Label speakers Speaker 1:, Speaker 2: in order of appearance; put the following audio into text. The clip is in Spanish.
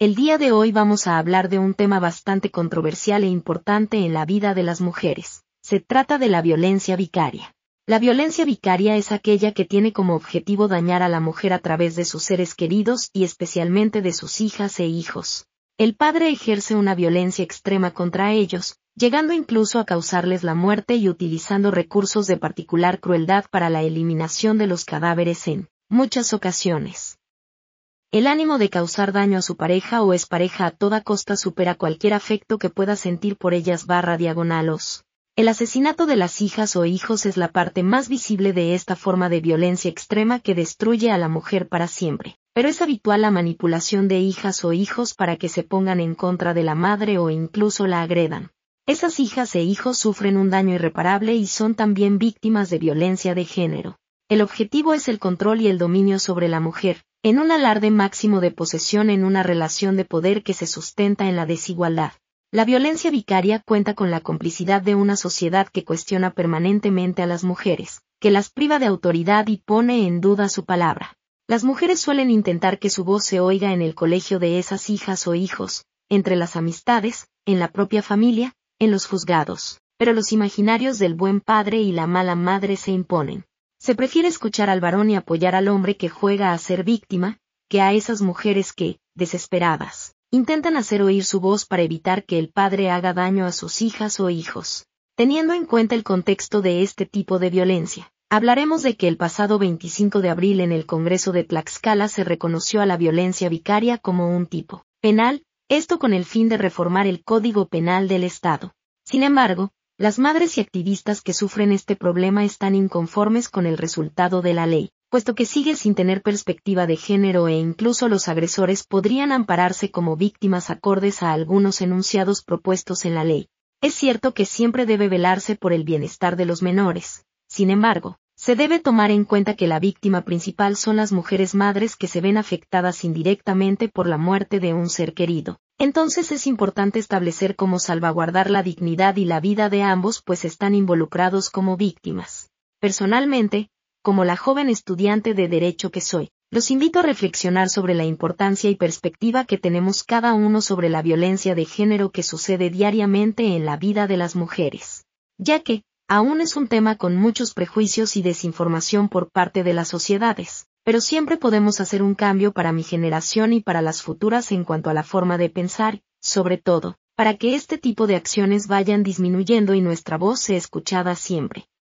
Speaker 1: El día de hoy vamos a hablar de un tema bastante controversial e importante en la vida de las mujeres. Se trata de la violencia vicaria. La violencia vicaria es aquella que tiene como objetivo dañar a la mujer a través de sus seres queridos y especialmente de sus hijas e hijos. El padre ejerce una violencia extrema contra ellos, llegando incluso a causarles la muerte y utilizando recursos de particular crueldad para la eliminación de los cadáveres en muchas ocasiones. El ánimo de causar daño a su pareja o es pareja a toda costa supera cualquier afecto que pueda sentir por ellas barra diagonalos. El asesinato de las hijas o hijos es la parte más visible de esta forma de violencia extrema que destruye a la mujer para siempre, pero es habitual la manipulación de hijas o hijos para que se pongan en contra de la madre o incluso la agredan. Esas hijas e hijos sufren un daño irreparable y son también víctimas de violencia de género. El objetivo es el control y el dominio sobre la mujer, en un alarde máximo de posesión en una relación de poder que se sustenta en la desigualdad. La violencia vicaria cuenta con la complicidad de una sociedad que cuestiona permanentemente a las mujeres, que las priva de autoridad y pone en duda su palabra. Las mujeres suelen intentar que su voz se oiga en el colegio de esas hijas o hijos, entre las amistades, en la propia familia, en los juzgados, pero los imaginarios del buen padre y la mala madre se imponen. Se prefiere escuchar al varón y apoyar al hombre que juega a ser víctima, que a esas mujeres que, desesperadas, intentan hacer oír su voz para evitar que el padre haga daño a sus hijas o hijos. Teniendo en cuenta el contexto de este tipo de violencia, hablaremos de que el pasado 25 de abril en el Congreso de Tlaxcala se reconoció a la violencia vicaria como un tipo penal, esto con el fin de reformar el Código Penal del Estado. Sin embargo, las madres y activistas que sufren este problema están inconformes con el resultado de la ley, puesto que sigue sin tener perspectiva de género e incluso los agresores podrían ampararse como víctimas acordes a algunos enunciados propuestos en la ley. Es cierto que siempre debe velarse por el bienestar de los menores. Sin embargo, se debe tomar en cuenta que la víctima principal son las mujeres madres que se ven afectadas indirectamente por la muerte de un ser querido. Entonces es importante establecer cómo salvaguardar la dignidad y la vida de ambos pues están involucrados como víctimas. Personalmente, como la joven estudiante de Derecho que soy, los invito a reflexionar sobre la importancia y perspectiva que tenemos cada uno sobre la violencia de género que sucede diariamente en la vida de las mujeres. Ya que, aún es un tema con muchos prejuicios y desinformación por parte de las sociedades, pero siempre podemos hacer un cambio para mi generación y para las futuras en cuanto a la forma de pensar, sobre todo, para que este tipo de acciones vayan disminuyendo y nuestra voz sea escuchada siempre.